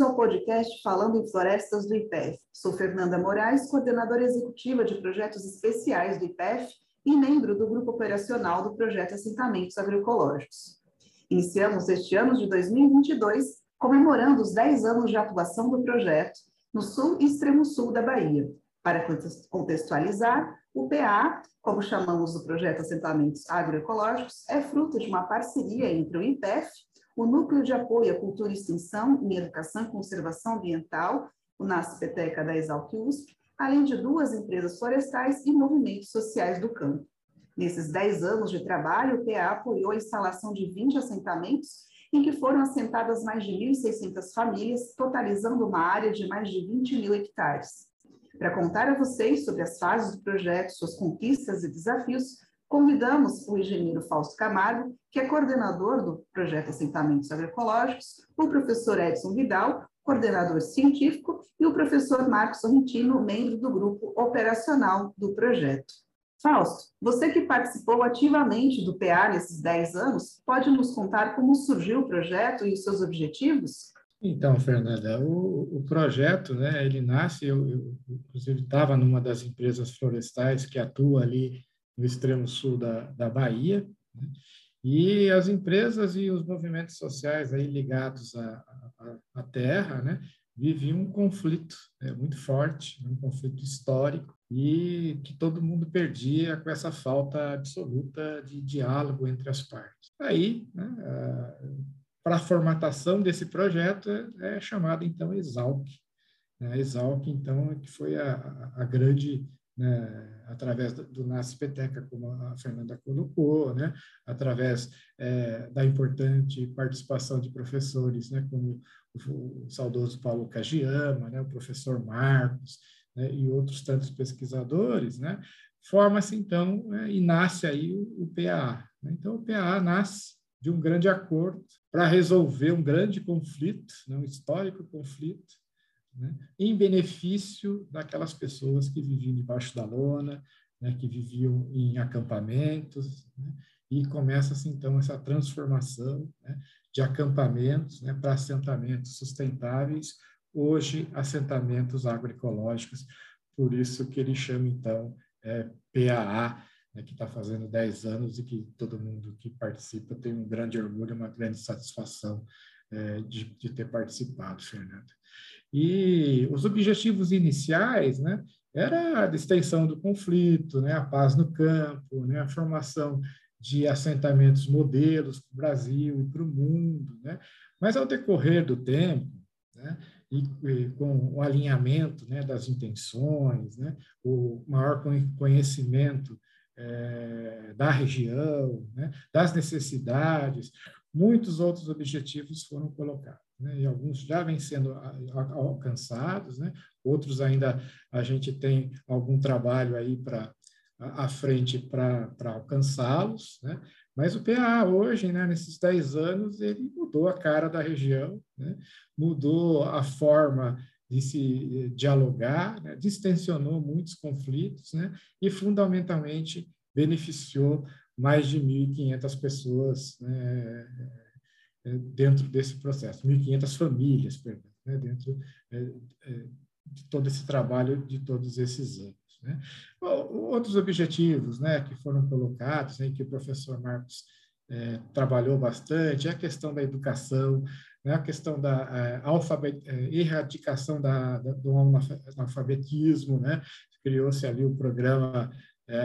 Bem-vindos ao podcast Falando em Florestas do IPEF. Sou Fernanda Moraes, coordenadora executiva de projetos especiais do IPEF e membro do grupo operacional do projeto Assentamentos Agroecológicos. Iniciamos este ano de 2022 comemorando os 10 anos de atuação do projeto no sul e extremo sul da Bahia. Para contextualizar, o PA, como chamamos o projeto Assentamentos Agroecológicos, é fruto de uma parceria entre o IPEF o Núcleo de Apoio à Cultura e Extensão em Educação e Conservação Ambiental, o NASPETECA da Exalc USP, além de duas empresas florestais e movimentos sociais do campo. Nesses 10 anos de trabalho, o PA apoiou a instalação de 20 assentamentos, em que foram assentadas mais de 1.600 famílias, totalizando uma área de mais de 20 mil hectares. Para contar a vocês sobre as fases do projeto, suas conquistas e desafios, convidamos o engenheiro Fausto Camargo, que é coordenador do projeto Assentamentos Agroecológicos, o professor Edson Vidal, coordenador científico, e o professor Marcos Sorrentino, membro do grupo operacional do projeto. Fausto, você que participou ativamente do PA nesses 10 anos, pode nos contar como surgiu o projeto e os seus objetivos? Então, Fernanda, o, o projeto, né, ele nasce, eu, eu inclusive estava numa das empresas florestais que atua ali no extremo sul da, da Bahia, né? e as empresas e os movimentos sociais aí ligados à, à, à terra, né, viviam um conflito né, muito forte, um conflito histórico, e que todo mundo perdia com essa falta absoluta de diálogo entre as partes. Aí, né, para a formatação desse projeto, é, é chamado, então, Exalc. Né, Exalc, então, que foi a, a grande né, através do NASPETECA, como a Fernanda colocou, né, através é, da importante participação de professores, né, como o, o saudoso Paulo Kagiyama, né, o professor Marcos, né, e outros tantos pesquisadores, né, forma-se então né, e nasce aí o, o PAA. Né? Então, o PAA nasce de um grande acordo para resolver um grande conflito, né, um histórico conflito, né, em benefício daquelas pessoas que viviam debaixo da lona, né, que viviam em acampamentos, né, e começa-se então essa transformação né, de acampamentos né, para assentamentos sustentáveis, hoje assentamentos agroecológicos, por isso que ele chama então é, PAA, né, que está fazendo 10 anos e que todo mundo que participa tem um grande orgulho, uma grande satisfação é, de, de ter participado, Fernanda. E os objetivos iniciais, né, era a extensão do conflito, né, a paz no campo, né, a formação de assentamentos modelos para o Brasil e para o mundo, né? Mas ao decorrer do tempo, né, e, e, com o alinhamento né, das intenções, né, o maior conhecimento é, da região, né, das necessidades, muitos outros objetivos foram colocados né, e alguns já vêm sendo alcançados, né, outros ainda a gente tem algum trabalho aí para à frente para alcançá-los, né? mas o PA hoje, né, nesses 10 anos, ele mudou a cara da região, né? mudou a forma de se dialogar, né? distensionou muitos conflitos né? e, fundamentalmente, beneficiou mais de 1.500 pessoas né? É, dentro desse processo, 1.500 famílias, perdão, né, dentro é, é, de todo esse trabalho de todos esses anos. Né. Outros objetivos né, que foram colocados, né, que o professor Marcos trabalhou bastante, é a questão da educação, né, a questão da é, alfabet, erradicação da, da, do analfabetismo, né, criou-se ali o programa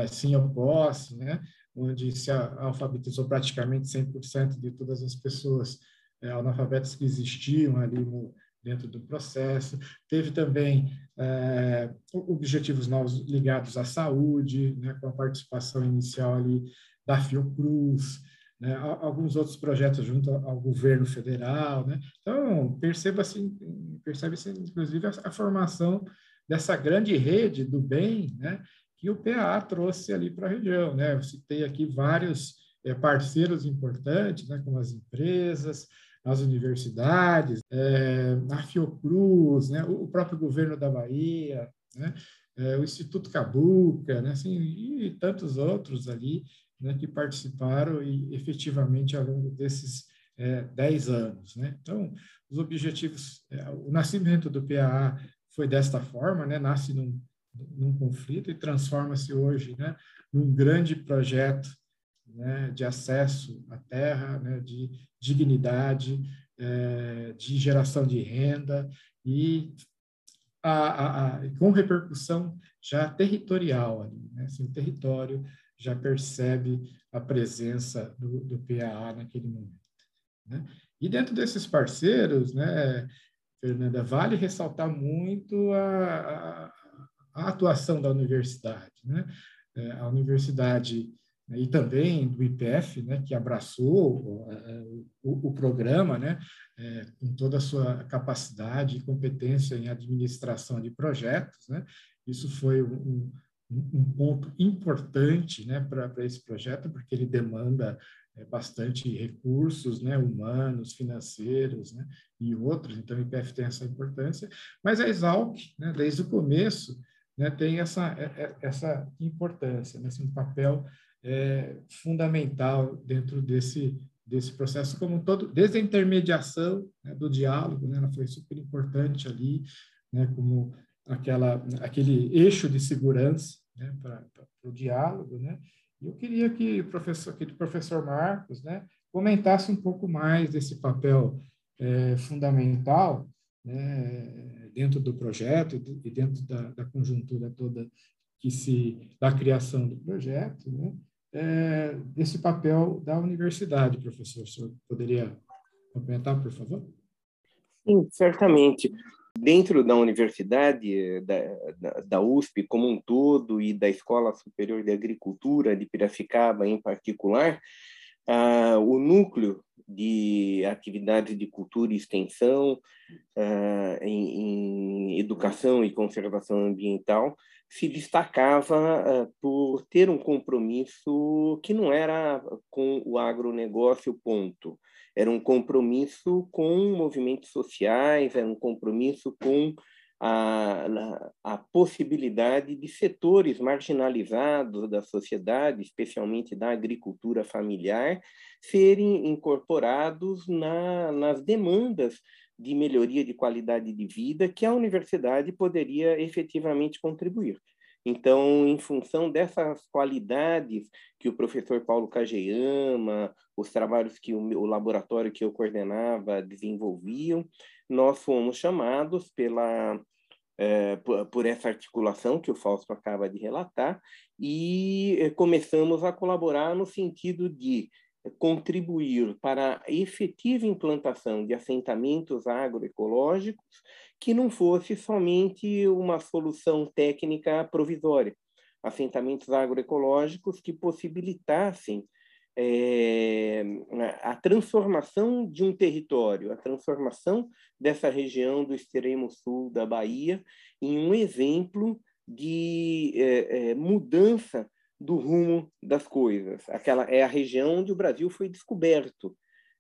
Sim Eu Posso, né, onde se alfabetizou praticamente 100% de todas as pessoas é, analfabetas que existiam ali no, dentro do processo. Teve também é, objetivos novos ligados à saúde, né, com a participação inicial ali da Fiocruz, né, alguns outros projetos junto ao governo federal. Né? Então, perceba-se, percebe-se inclusive, a, a, formação dessa grande rede do bem né, que o PAA trouxe ali para a região. Né? Eu citei aqui vários é, parceiros importantes, né, como as empresas, as universidades, é, a Fiocruz, né, o próprio governo da Bahia, né, é, o Instituto Cabuca, né, assim, e tantos outros ali né, que participaram e efetivamente ao longo desses é, 10 anos. Né? Então, os objetivos, é, o nascimento do PAA foi desta forma, né, nasce num, num conflito e transforma-se hoje né, num grande projeto né, de acesso à terra, né, de dignidade, é, de geração de renda e a, a, a, com repercussão já territorial ali, né, assim, o território já percebe a presença do, do PAA naquele momento. Né? E dentro desses parceiros, né, Fernanda, vale ressaltar muito a, a, atuação da universidade. Né? É, a universidade né, e também do IPF, né, que abraçou é, o, o, programa, né, é, com toda a sua capacidade e competência em administração de projetos, né, isso foi um, um ponto importante né, para esse projeto, porque ele demanda é, bastante recursos né, humanos, financeiros né, e outros, então o IPF tem essa importância, mas a Exalc, né, desde o começo, né, tem essa, essa importância, né, assim, um papel é, fundamental dentro desse, desse processo como todo, desde a intermediação né, do diálogo, né, ela foi super importante ali, né, como aquela, aquele eixo de segurança né, para o diálogo, né, eu queria que o professor, que o professor Marcos, né, comentasse um pouco mais desse papel é, fundamental né, dentro do projeto e dentro da, da, conjuntura toda que se da criação do projeto, né, é, desse papel da universidade, professor. O senhor poderia comentar, por favor? Sim, certamente. Dentro da universidade, da, da, USP como um todo e da Escola Superior de Agricultura de Piracicaba em particular, ah, o núcleo de atividades de cultura e extensão ah, em, em educação e conservação ambiental se destacava uh, por ter um compromisso que não era com o agronegócio, ponto. Era um compromisso com movimentos sociais, era um compromisso com a, a possibilidade de setores marginalizados da sociedade, especialmente da agricultura familiar, serem incorporados na, nas demandas de melhoria de qualidade de vida que a universidade poderia efetivamente contribuir. Então, em função dessas qualidades que o professor Paulo Kageyama, os trabalhos que o, o laboratório que eu coordenava desenvolviam, nós fomos chamados pela é, por, por, essa articulação que o Fausto acaba de relatar e é, começamos a colaborar no sentido de contribuir para a efetiva implantação de assentamentos agroecológicos que não fosse somente uma solução técnica provisória. Assentamentos agroecológicos que possibilitassem é, a transformação de um território, a transformação dessa região do extremo sul da Bahia em um exemplo de é, é, mudança do rumo das coisas. Aquela é a região onde o Brasil foi descoberto.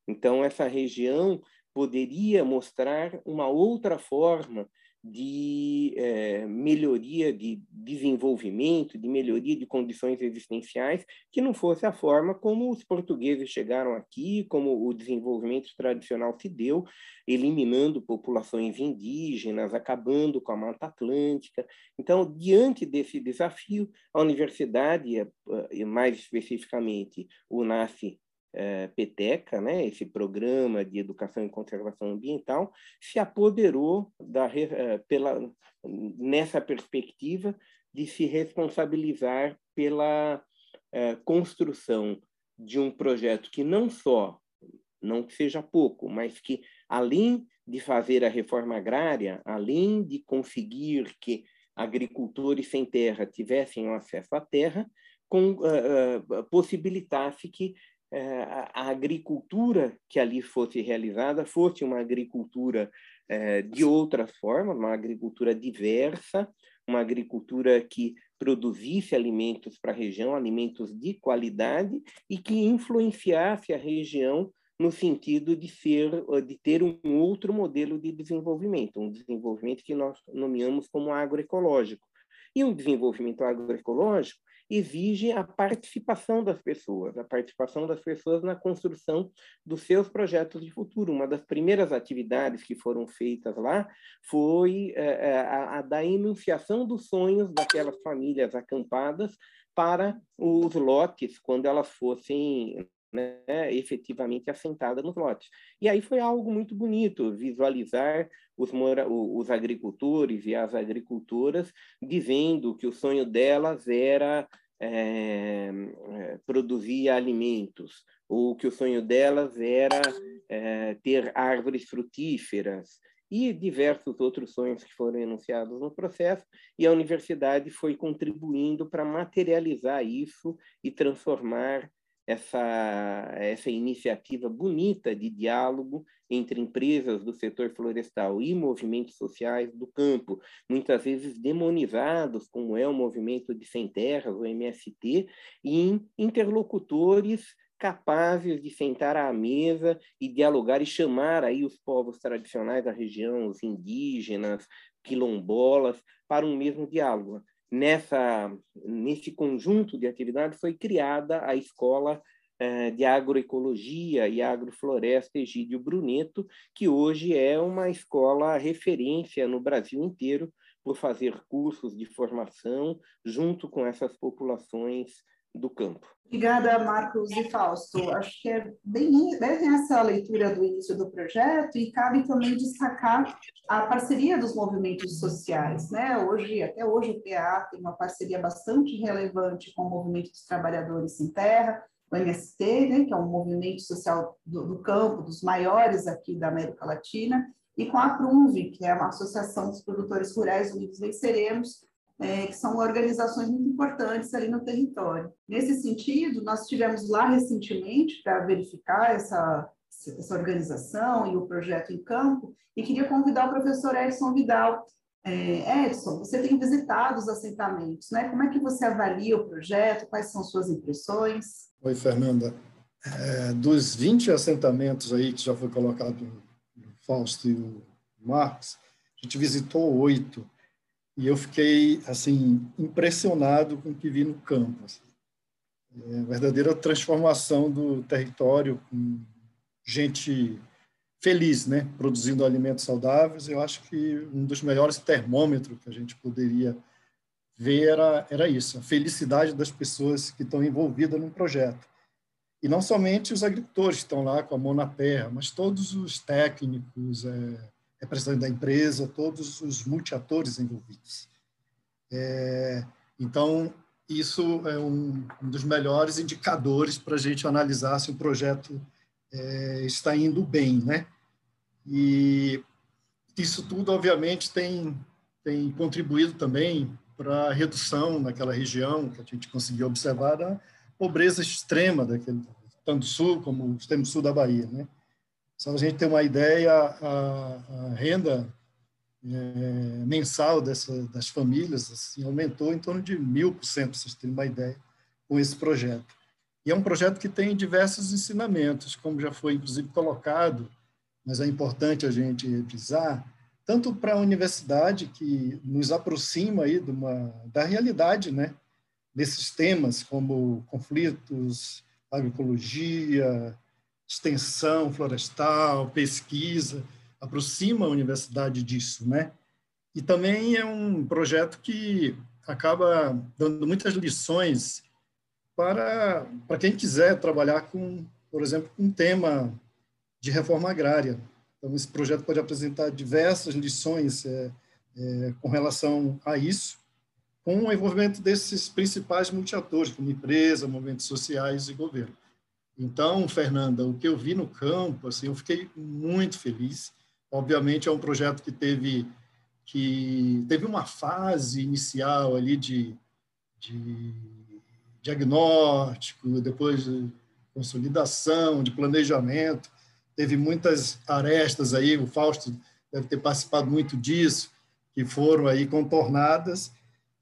Então essa região poderia mostrar uma outra forma de é, melhoria de desenvolvimento, de melhoria de condições existenciais, que não fosse a forma como os portugueses chegaram aqui, como o desenvolvimento tradicional se deu, eliminando populações indígenas, acabando com a Mata Atlântica. Então, diante desse desafio, a universidade, eh, mais especificamente o NASCE é, Peteca, né, esse programa de educação e conservação ambiental, se apoderou da, é, pela, nessa perspectiva de se responsabilizar pela é, construção de um projeto que não só, não que seja pouco, mas que além de fazer a reforma agrária, além de conseguir que agricultores sem terra tivessem acesso à terra, com, uh, uh, possibilitasse que a agricultura que ali fosse realizada fosse uma agricultura é, de outra forma, uma agricultura diversa, uma agricultura que produzisse alimentos para a região, alimentos de qualidade e que influenciasse a região no sentido de ser de ter um outro modelo de desenvolvimento, um desenvolvimento que nós nomeamos como agroecológico. E um desenvolvimento agroecológico exige a participação das pessoas, a participação das pessoas na construção dos seus projetos de futuro. Uma das primeiras atividades que foram feitas lá foi é, a, a da enunciação dos sonhos daquelas famílias acampadas para os lotes, quando elas fossem né, efetivamente assentada nos lotes. E aí foi algo muito bonito visualizar os, mora os agricultores e as agricultoras dizendo que o sonho delas era é, produzir alimentos, ou que o sonho delas era é, ter árvores frutíferas, e diversos outros sonhos que foram enunciados no processo, e a universidade foi contribuindo para materializar isso e transformar essa, essa iniciativa bonita de diálogo entre empresas do setor florestal e movimentos sociais do campo, muitas vezes demonizados, como é o movimento de sem terras, o MST, e interlocutores capazes de sentar à mesa e dialogar e chamar aí os povos tradicionais da região, os indígenas, quilombolas, para um mesmo diálogo nessa nesse conjunto de atividades foi criada a escola eh, de agroecologia e agrofloresta Egídio Bruneto, que hoje é uma escola referência no Brasil inteiro por fazer cursos de formação junto com essas populações do campo. Obrigada, Marcos e Fausto. Acho que é bem, bem essa leitura do início do projeto e cabe também destacar a parceria dos movimentos sociais. Né? Hoje, até hoje, o PA tem uma parceria bastante relevante com o Movimento dos Trabalhadores Sem Terra, o MST, né, que é um movimento social do, do campo, dos maiores aqui da América Latina, e com a PRUMV, que é uma associação dos produtores rurais unidos venceremos, é, que são organizações muito importantes ali no território. Nesse sentido, nós tivemos lá recentemente para verificar essa, essa organização e o projeto em campo, e queria convidar o professor Edson Vidal. É, Edson, você tem visitado os assentamentos, né? Como é que você avalia o projeto? Quais são suas impressões? Oi, Fernanda. É, dos 20 assentamentos aí que já foi colocado o Fausto e o Marcos, a gente visitou oito e eu fiquei assim impressionado com o que vi no campo. Assim. É verdadeira transformação do território com gente feliz, né, produzindo alimentos saudáveis. Eu acho que um dos melhores termômetros que a gente poderia ver era, era isso, a felicidade das pessoas que estão envolvidas no projeto. E não somente os agricultores que estão lá com a mão na terra, mas todos os técnicos, é, representante da empresa, todos os multiatores envolvidos. É, então, isso é um, um, dos melhores indicadores para a gente analisar se o projeto é, está indo bem, né? E isso tudo, obviamente, tem, tem contribuído também para a redução naquela região que a gente conseguiu observar da pobreza extrema daquele tanto sul como o extremo sul da Bahia, né? Só a gente ter uma ideia, a, a renda é, mensal dessa, das famílias assim, aumentou em torno de mil por cento, para vocês terem uma ideia, com esse projeto. E é um projeto que tem diversos ensinamentos, como já foi, inclusive, colocado, mas é importante a gente revisar, tanto para a universidade, que nos aproxima aí de uma, da realidade, né? desses temas como conflitos, agroecologia, extensão florestal, pesquisa, aproxima a universidade disso, né? E também é um projeto que acaba dando muitas lições para, para quem quiser trabalhar com, por exemplo, um tema de reforma agrária. Então, esse projeto pode apresentar diversas lições é, é, com relação a isso, com o envolvimento desses principais multiatores, como empresa, movimentos sociais e governo. Então, Fernanda, o que eu vi no campo, assim, eu fiquei muito feliz. Obviamente, é um projeto que teve que teve uma fase inicial ali de, de diagnóstico, depois consolidação, de planejamento. Teve muitas arestas aí, o Fausto deve ter participado muito disso, que foram aí contornadas.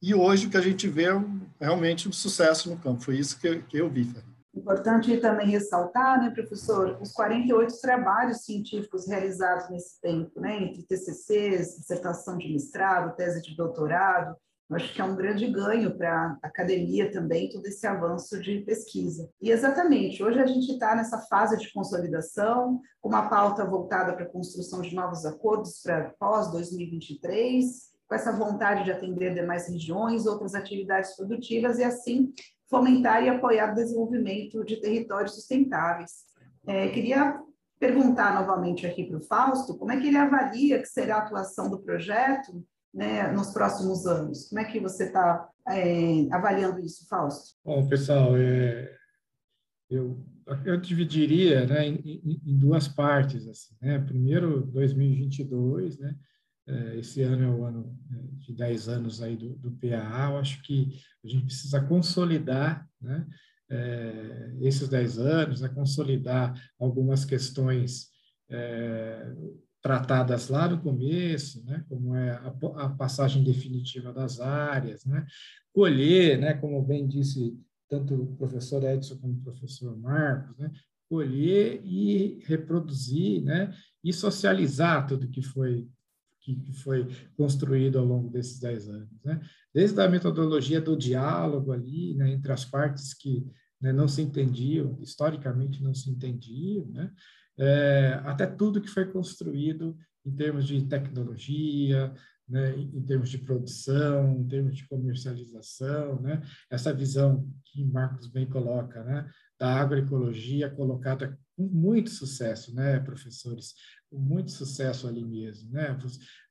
E hoje o que a gente vê é realmente um sucesso no campo. Foi isso que eu, que eu vi, Fernando. Importante também ressaltar, né, professor, os 48 trabalhos científicos realizados nesse tempo, né, entre TCCs, dissertação de mestrado, tese de doutorado, eu acho que é um grande ganho para a academia também, todo esse avanço de pesquisa. E exatamente, hoje a gente está nessa fase de consolidação, com uma pauta voltada para a construção de novos acordos para pós-2023, com essa vontade de atender demais regiões, outras atividades produtivas e assim fomentar e apoiar o desenvolvimento de territórios sustentáveis. É, queria perguntar novamente aqui para o Fausto, como é que ele avalia que será a atuação do projeto né, nos próximos anos? Como é que você está é, avaliando isso, Fausto? Bom, pessoal, é, eu, eu dividiria né, em, em, duas partes. Assim, né? Primeiro, 2022, né? É, esse ano é o ano né, de 10 anos aí do, do PAA, eu acho que a gente precisa consolidar né, é, esses 10 anos, né, consolidar algumas questões é, tratadas lá no começo, né, como é a, a, passagem definitiva das áreas, né, colher, né, como bem disse tanto o professor Edson como o professor Marcos, né, colher e reproduzir, né, e socializar tudo que foi que, foi construído ao longo desses dez anos, né, desde a metodologia do diálogo ali, né, entre as partes que né, não se entendiam, historicamente não se entendiam, né, é, até tudo que foi construído em termos de tecnologia, né, em termos de produção, em termos de comercialização, né, essa visão que Marcos bem coloca, né, da agroecologia colocada com muito sucesso, né, professores, com muito sucesso ali mesmo, né,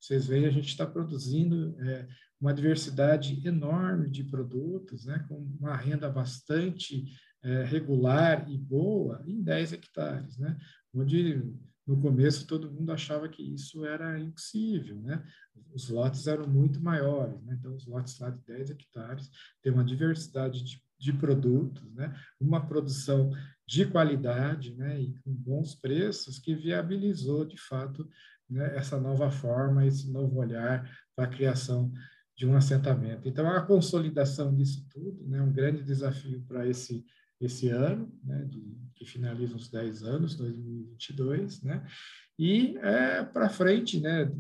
vocês veem a gente está produzindo é, uma diversidade enorme de produtos, né, com uma renda bastante é, regular e boa em 10 hectares, né? onde no começo todo mundo achava que isso era impossível, né? Os lotes eram muito maiores, né? Então, os lotes lá de 10 hectares têm uma diversidade de, de produtos, né? Uma produção de qualidade, né? E com bons preços que viabilizou, de fato, né? essa nova forma, esse novo olhar para a criação de um assentamento. Então, a consolidação disso tudo, né? Um grande desafio para esse esse ano, né, de, que finaliza os 10 anos, 2022, né, e é, para frente, né,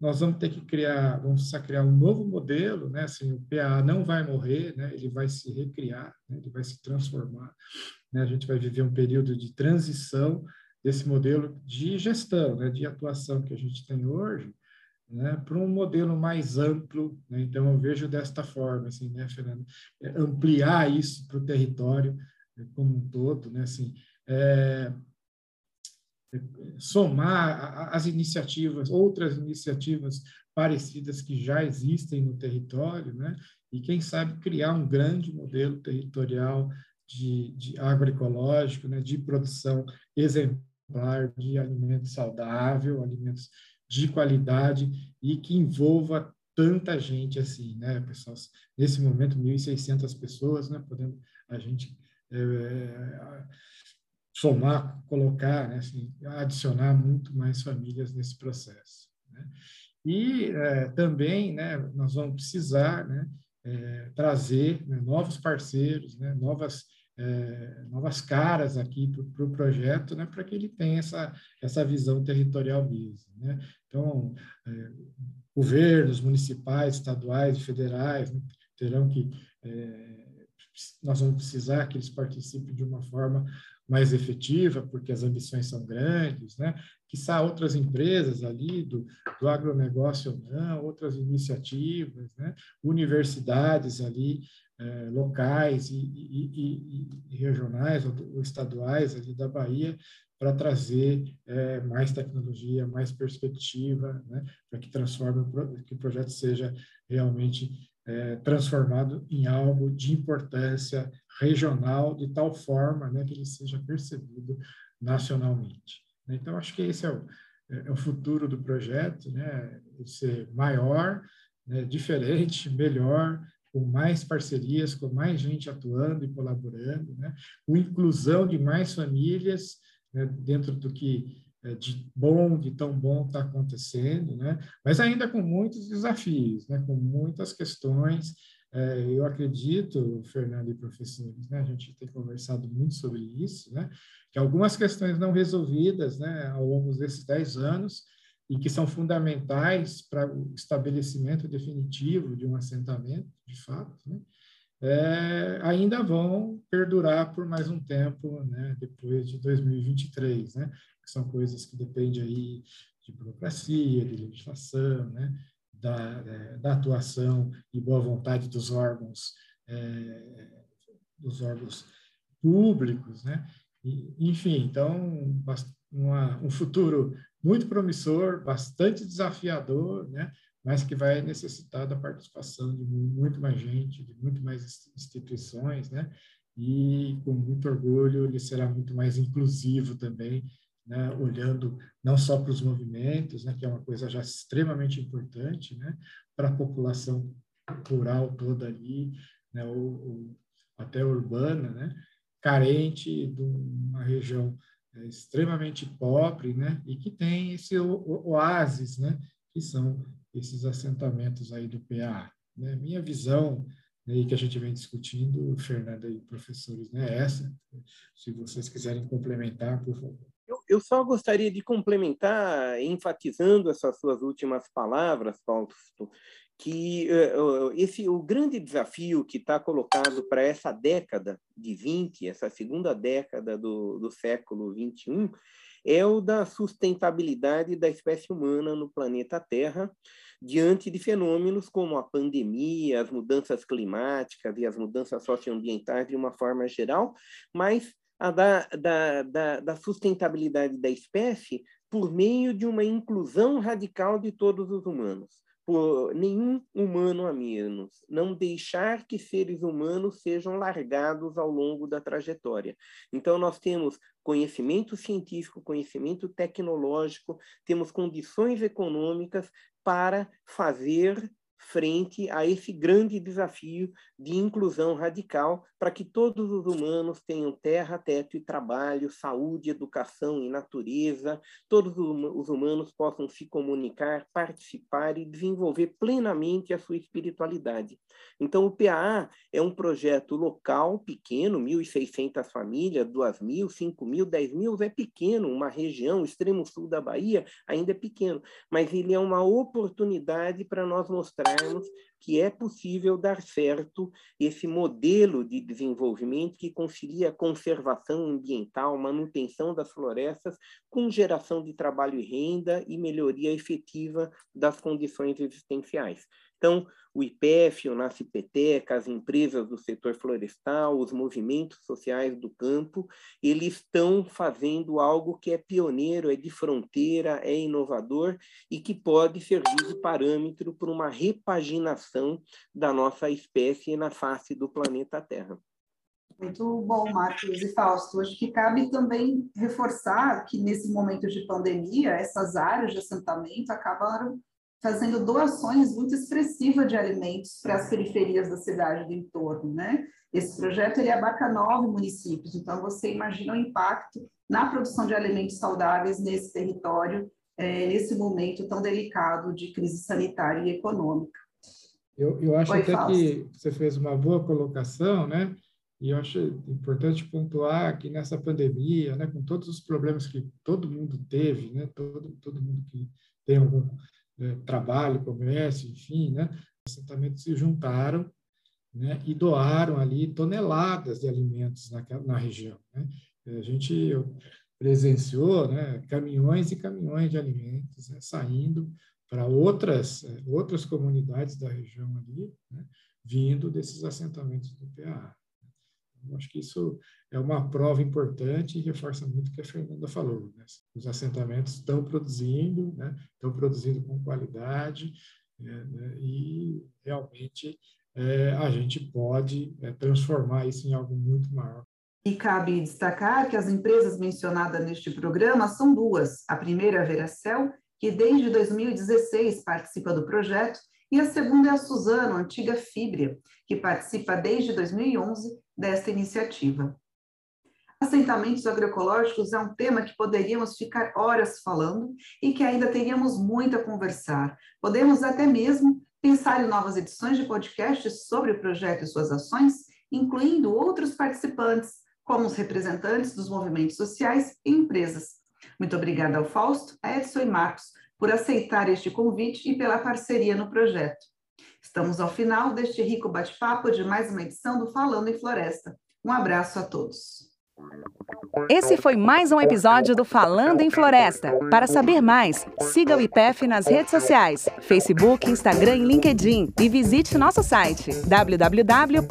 nós vamos ter que criar, vamos precisar criar um novo modelo, né, assim, o PA não vai morrer, né, ele vai se recriar, né, ele vai se transformar, né, a gente vai viver um período de transição desse modelo de gestão, né, de atuação que a gente tem hoje, né, para um modelo mais amplo. Né? Então, eu vejo desta forma, assim, né, Fernando? É ampliar isso para o território, como um todo, né? Assim, é, somar as iniciativas, outras iniciativas parecidas que já existem no território, né? E quem sabe criar um grande modelo territorial de, de agroecológico, né? De produção exemplar de alimento saudável, alimentos de qualidade e que envolva tanta gente assim, né, pessoal? Nesse momento, 1.600 pessoas, né? Podendo a gente é, somar, colocar, né, assim, adicionar muito mais famílias nesse processo. Né? E é, também né, nós vamos precisar né, é, trazer né, novos parceiros, né, novas, é, novas caras aqui para o pro projeto, né, para que ele tenha essa, essa visão territorial mesmo. Né? Então, é, governos municipais, estaduais e federais né, terão que é, nós vamos precisar que eles participem de uma forma mais efetiva, porque as ambições são grandes, né? Que são outras empresas ali do, do agronegócio ou não, outras iniciativas, né? Universidades ali eh, locais e, e, e, e, regionais ou, estaduais ali da Bahia para trazer eh, mais tecnologia, mais perspectiva, né? Para que transforme que o projeto seja realmente é, transformado em algo de importância regional, de tal forma né, que ele seja percebido nacionalmente. Então, acho que esse é o, é o futuro do projeto, né, ser maior, né, diferente, melhor, com mais parcerias, com mais gente atuando e colaborando, né? com inclusão de mais famílias né? dentro do que é, de bom, de tão bom está acontecendo, né? mas ainda com muitos desafios, né? com muitas questões. É, eu acredito, Fernando e professores, né? a gente tem conversado muito sobre isso, né? que algumas questões não resolvidas né? ao longo desses dez anos e que são fundamentais para o estabelecimento definitivo de um assentamento, de fato, né? É, ainda vão perdurar por mais um tempo, né, depois de 2023, né, são coisas que dependem aí de burocracia, de legislação, né, da, é, da atuação e boa vontade dos órgãos, é, dos órgãos públicos, né, e, enfim, então, uma, um futuro muito promissor, bastante desafiador, né? mas que vai necessitar da participação de muito mais gente, de muito mais instituições, né? E com muito orgulho ele será muito mais inclusivo também, né? Olhando não só para os movimentos, né? Que é uma coisa já extremamente importante, né? Para a população rural toda ali, né? Ou, até urbana, né? Carente de uma região é, extremamente pobre, né? E que tem esse oásis, né? Que são esses assentamentos aí do PA. Né? Minha visão, né, que a gente vem discutindo, Fernanda e professores, né, é essa. Se vocês quiserem complementar, por favor. Eu, só gostaria de complementar, enfatizando essas suas últimas palavras, Fausto, que uh, esse o grande desafio que está colocado para essa década de 20, essa segunda década do, do século 21, é o da sustentabilidade da espécie humana no planeta Terra, diante de fenômenos como a pandemia, as mudanças climáticas e as mudanças socioambientais de uma forma geral, mas a da, da, da, da sustentabilidade da espécie por meio de uma inclusão radical de todos os humanos por nenhum humano a menos, não deixar que seres humanos sejam largados ao longo da trajetória. Então, nós temos conhecimento científico, conhecimento tecnológico, temos condições econômicas para fazer frente a esse grande desafio de inclusão radical para que todos os humanos tenham terra, teto e trabalho, saúde, educação e natureza, todos os humanos possam se comunicar, participar e desenvolver plenamente a sua espiritualidade. Então, o PAA é um projeto local, pequeno, 1.600 famílias, 2.000, 5.000, 10.000, é pequeno, uma região, extremo sul da Bahia, ainda é pequeno, mas ele é uma oportunidade para nós mostrar mostrarmos que é possível dar certo esse modelo de desenvolvimento que concilia conservação ambiental, manutenção das florestas, com geração de trabalho e renda e melhoria efetiva das condições existenciais. Então, o IPF, o NACPTEC, as empresas do setor florestal, os movimentos sociais do campo, eles estão fazendo algo que é pioneiro, é de fronteira, é inovador e que pode servir de parâmetro para uma repaginação da nossa espécie na face do planeta Terra. Muito bom, Marcos e Fausto. Acho que cabe também reforçar que nesse momento de pandemia, essas áreas de assentamento acabaram fazendo doações muito expressivas de alimentos para as periferias da cidade do entorno, né? Esse projeto ele abarca nove municípios, então você imagina o impacto na produção de alimentos saudáveis nesse território, é, nesse momento tão delicado de crise sanitária e econômica. Eu, eu acho Oi, até Fausto. que você fez uma boa colocação, né? E eu acho importante pontuar que nessa pandemia, né, com todos os problemas que todo mundo teve, né, todo, todo mundo que tem algum né, trabalho, comércio, enfim, né, assentamentos se juntaram né, e doaram ali toneladas de alimentos na, região. Né? A gente presenciou né, caminhões e caminhões de alimentos né, saindo para outras, outras comunidades da região ali, né, vindo desses assentamentos do PA. Acho que isso é uma prova importante e reforça muito o que a Fernanda falou. Né? Os assentamentos estão produzindo, né? estão produzindo com qualidade né? né? e realmente é, a gente pode é, transformar isso em algo muito maior. E cabe destacar que as empresas mencionadas neste programa são duas. A primeira, a Veracel, que desde 2016 participa do projeto, E a segunda é a Suzano, antiga Fibria, que participa desde 2011 desta iniciativa. Assentamentos agroecológicos é um tema que poderíamos ficar horas falando e que ainda teríamos muito a conversar. Podemos até mesmo pensar em novas edições de podcasts sobre o projeto e suas ações, incluindo outros participantes, como os representantes dos movimentos sociais e empresas. Muito obrigada ao Fausto, a Edson e Marcos por aceitar este convite e pela parceria no projeto. Estamos ao final deste rico bate-papo de mais uma edição do Falando em Floresta. Um abraço a todos. Esse foi mais um episódio do Falando em Floresta. Para saber mais, siga o IPEF nas redes sociais, Facebook, Instagram e LinkedIn e visite nosso site www.ipef.br.